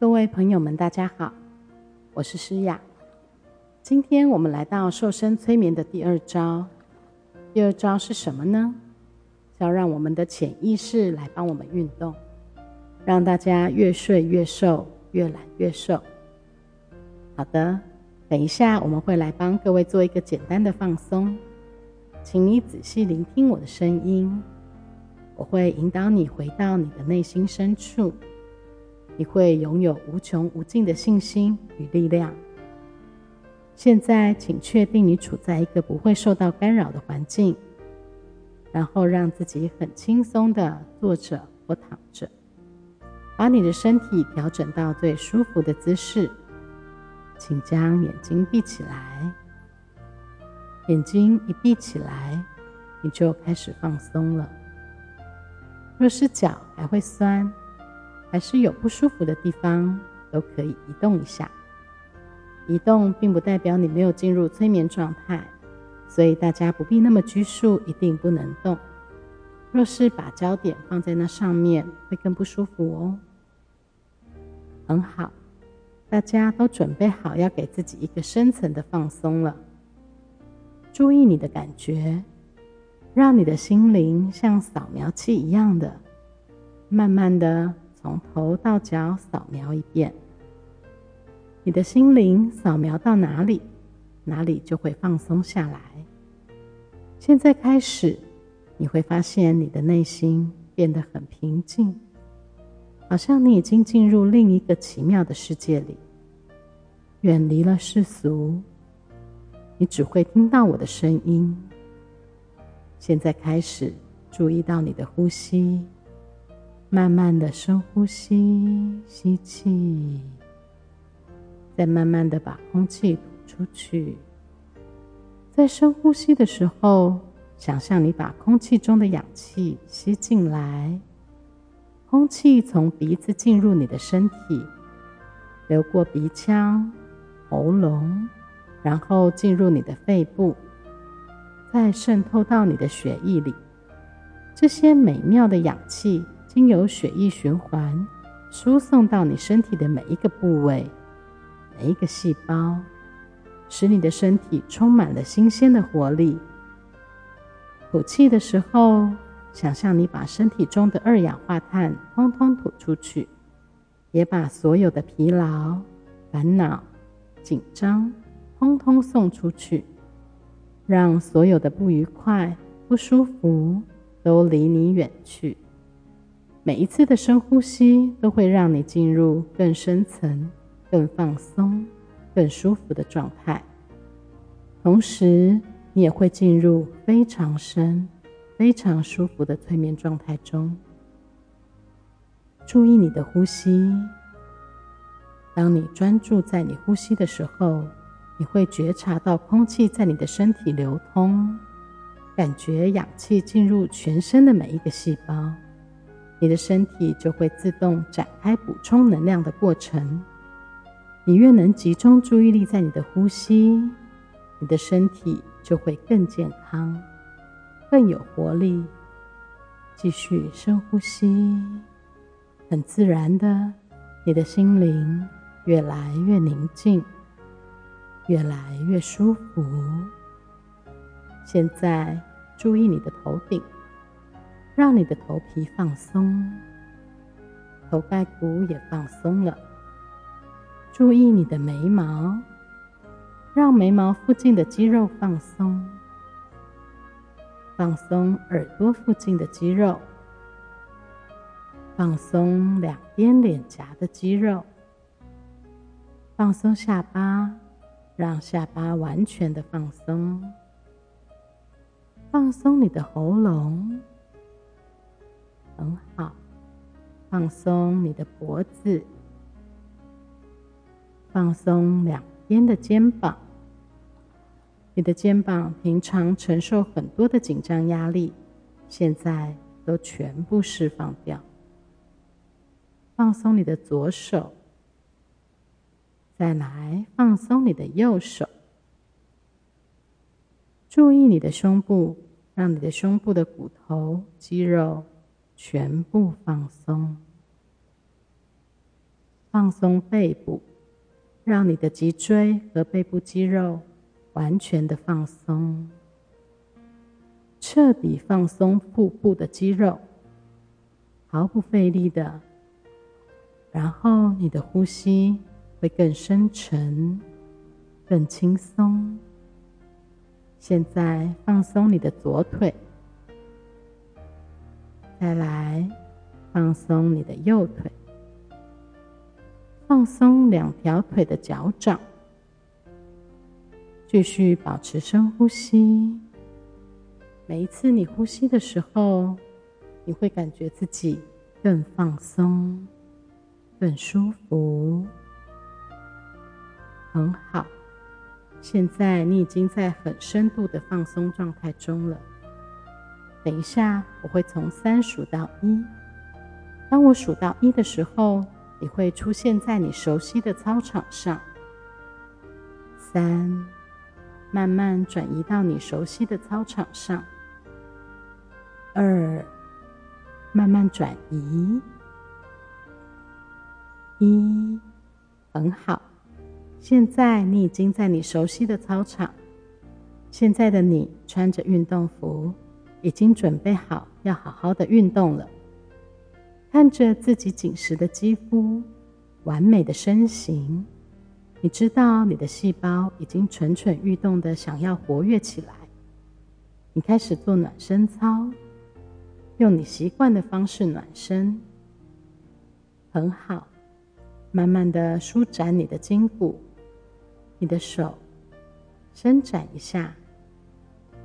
各位朋友们，大家好，我是诗雅。今天我们来到瘦身催眠的第二招。第二招是什么呢？要让我们的潜意识来帮我们运动，让大家越睡越瘦，越懒越瘦。好的，等一下我们会来帮各位做一个简单的放松，请你仔细聆听我的声音，我会引导你回到你的内心深处。你会拥有无穷无尽的信心与力量。现在，请确定你处在一个不会受到干扰的环境，然后让自己很轻松的坐着或躺着，把你的身体调整到最舒服的姿势。请将眼睛闭起来。眼睛一闭起来，你就开始放松了。若是脚还会酸，还是有不舒服的地方，都可以移动一下。移动并不代表你没有进入催眠状态，所以大家不必那么拘束，一定不能动。若是把焦点放在那上面，会更不舒服哦。很好，大家都准备好要给自己一个深层的放松了。注意你的感觉，让你的心灵像扫描器一样的，慢慢的。从头到脚扫描一遍，你的心灵扫描到哪里，哪里就会放松下来。现在开始，你会发现你的内心变得很平静，好像你已经进入另一个奇妙的世界里，远离了世俗。你只会听到我的声音。现在开始，注意到你的呼吸。慢慢的深呼吸，吸气，再慢慢的把空气吐出去。在深呼吸的时候，想象你把空气中的氧气吸进来，空气从鼻子进入你的身体，流过鼻腔、喉咙，然后进入你的肺部，再渗透到你的血液里。这些美妙的氧气。经由血液循环，输送到你身体的每一个部位、每一个细胞，使你的身体充满了新鲜的活力。吐气的时候，想象你把身体中的二氧化碳通通吐出去，也把所有的疲劳、烦恼、紧张通通送出去，让所有的不愉快、不舒服都离你远去。每一次的深呼吸都会让你进入更深层、更放松、更舒服的状态，同时你也会进入非常深、非常舒服的催眠状态中。注意你的呼吸。当你专注在你呼吸的时候，你会觉察到空气在你的身体流通，感觉氧气进入全身的每一个细胞。你的身体就会自动展开补充能量的过程。你越能集中注意力在你的呼吸，你的身体就会更健康、更有活力。继续深呼吸，很自然的，你的心灵越来越宁静，越来越舒服。现在注意你的头顶。让你的头皮放松，头盖骨也放松了。注意你的眉毛，让眉毛附近的肌肉放松，放松耳朵附近的肌肉，放松两边脸颊的肌肉，放松下巴，让下巴完全的放松，放松你的喉咙。很好，放松你的脖子，放松两边的肩膀。你的肩膀平常承受很多的紧张压力，现在都全部释放掉。放松你的左手，再来放松你的右手。注意你的胸部，让你的胸部的骨头、肌肉。全部放松，放松背部，让你的脊椎和背部肌肉完全的放松，彻底放松腹部的肌肉，毫不费力的。然后你的呼吸会更深沉、更轻松。现在放松你的左腿，再来放松你的右腿。放松两条腿的脚掌，继续保持深呼吸。每一次你呼吸的时候，你会感觉自己更放松、更舒服。很好，现在你已经在很深度的放松状态中了。等一下，我会从三数到一。当我数到一的时候，你会出现在你熟悉的操场上。三，慢慢转移到你熟悉的操场上。二，慢慢转移。一，很好。现在你已经在你熟悉的操场。现在的你穿着运动服，已经准备好要好好的运动了。看着自己紧实的肌肤、完美的身形，你知道你的细胞已经蠢蠢欲动的想要活跃起来。你开始做暖身操，用你习惯的方式暖身，很好。慢慢的舒展你的筋骨，你的手伸展一下，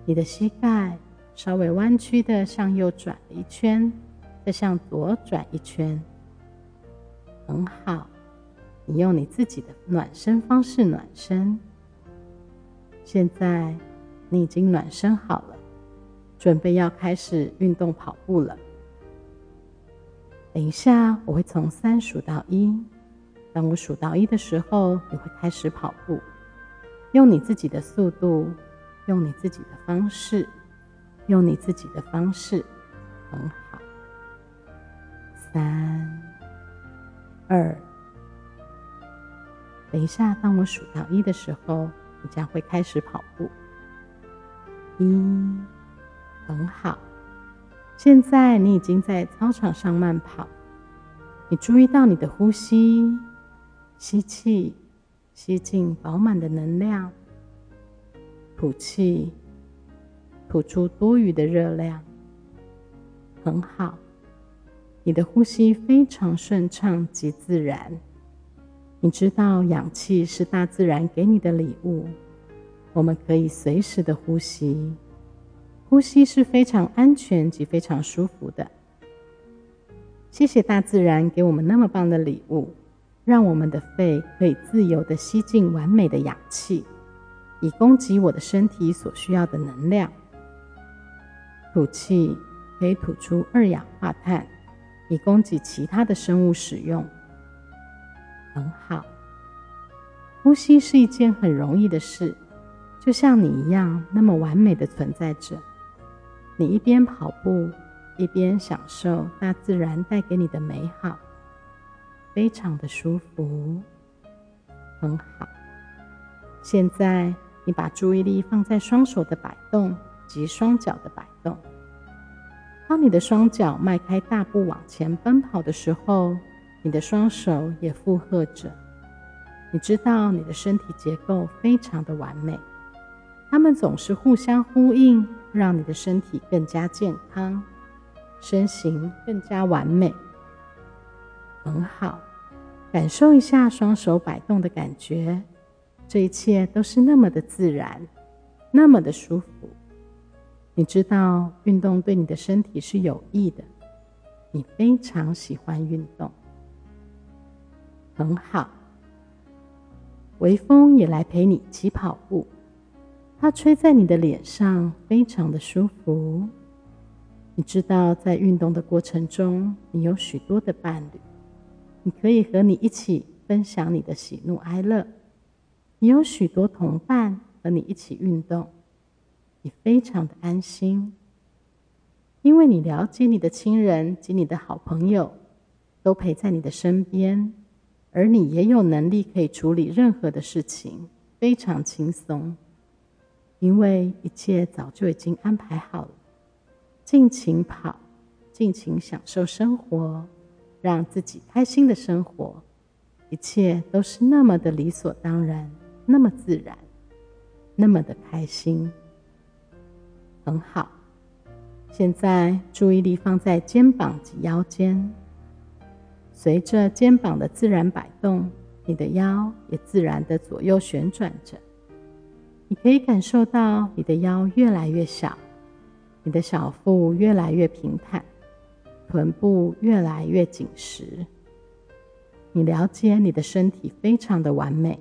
你的膝盖稍微弯曲的向右转了一圈。再向左转一圈，很好。你用你自己的暖身方式暖身。现在你已经暖身好了，准备要开始运动跑步了。等一下，我会从三数到一。当我数到一的时候，你会开始跑步，用你自己的速度，用你自己的方式，用你自己的方式，很好。三、二，等一下，当我数到一的时候，你将会开始跑步。一，很好。现在你已经在操场上慢跑，你注意到你的呼吸，吸气，吸进饱满的能量；吐气，吐出多余的热量。很好。你的呼吸非常顺畅及自然。你知道氧气是大自然给你的礼物，我们可以随时的呼吸，呼吸是非常安全及非常舒服的。谢谢大自然给我们那么棒的礼物，让我们的肺可以自由的吸进完美的氧气，以供给我的身体所需要的能量。吐气可以吐出二氧化碳。以供给其他的生物使用，很好。呼吸是一件很容易的事，就像你一样那么完美的存在着。你一边跑步，一边享受大自然带给你的美好，非常的舒服，很好。现在，你把注意力放在双手的摆动及双脚的摆动。当你的双脚迈开大步往前奔跑的时候，你的双手也附和着。你知道你的身体结构非常的完美，它们总是互相呼应，让你的身体更加健康，身形更加完美。很好，感受一下双手摆动的感觉，这一切都是那么的自然，那么的舒服。你知道运动对你的身体是有益的，你非常喜欢运动，很好。微风也来陪你一起跑步，它吹在你的脸上，非常的舒服。你知道在运动的过程中，你有许多的伴侣，你可以和你一起分享你的喜怒哀乐，你有许多同伴和你一起运动。你非常的安心，因为你了解你的亲人及你的好朋友都陪在你的身边，而你也有能力可以处理任何的事情，非常轻松，因为一切早就已经安排好了。尽情跑，尽情享受生活，让自己开心的生活，一切都是那么的理所当然，那么自然，那么的开心。很好，现在注意力放在肩膀及腰间。随着肩膀的自然摆动，你的腰也自然的左右旋转着。你可以感受到你的腰越来越小，你的小腹越来越平坦，臀部越来越紧实。你了解你的身体非常的完美，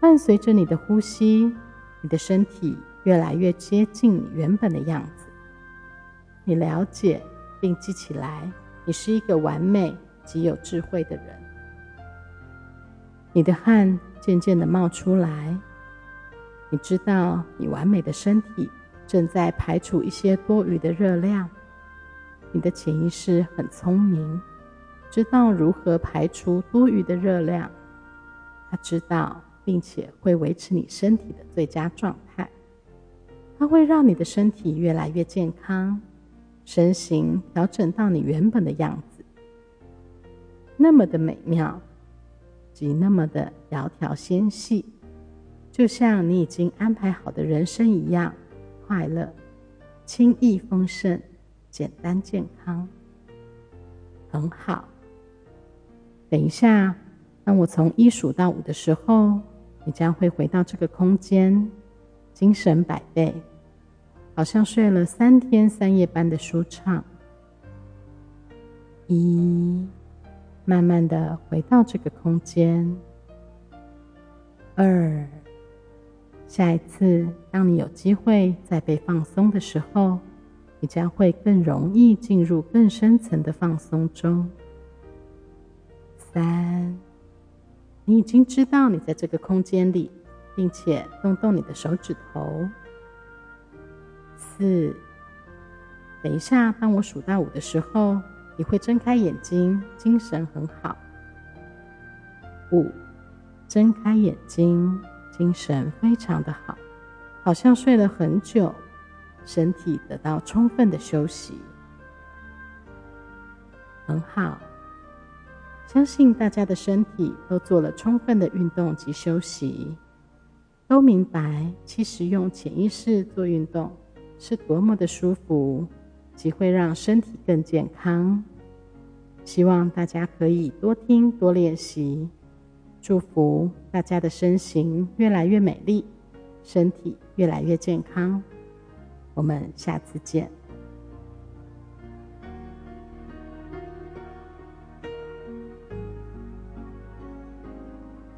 伴随着你的呼吸，你的身体越来越接近你原本的样子。你了解并记起来，你是一个完美。极有智慧的人，你的汗渐渐的冒出来，你知道你完美的身体正在排除一些多余的热量。你的潜意识很聪明，知道如何排除多余的热量，他知道并且会维持你身体的最佳状态，它会让你的身体越来越健康，身形调整到你原本的样子。那么的美妙，及那么的窈窕纤细，就像你已经安排好的人生一样，快乐、轻易、丰盛、简单、健康，很好。等一下，当我从一数到五的时候，你将会回到这个空间，精神百倍，好像睡了三天三夜般的舒畅。一。慢慢的回到这个空间。二，下一次当你有机会再被放松的时候，你将会更容易进入更深层的放松中。三，你已经知道你在这个空间里，并且动动你的手指头。四，等一下，当我数到五的时候。你会睁开眼睛，精神很好。五，睁开眼睛，精神非常的好，好像睡了很久，身体得到充分的休息，很好。相信大家的身体都做了充分的运动及休息，都明白其实用潜意识做运动是多么的舒服。即会让身体更健康。希望大家可以多听多练习。祝福大家的身形越来越美丽，身体越来越健康。我们下次见。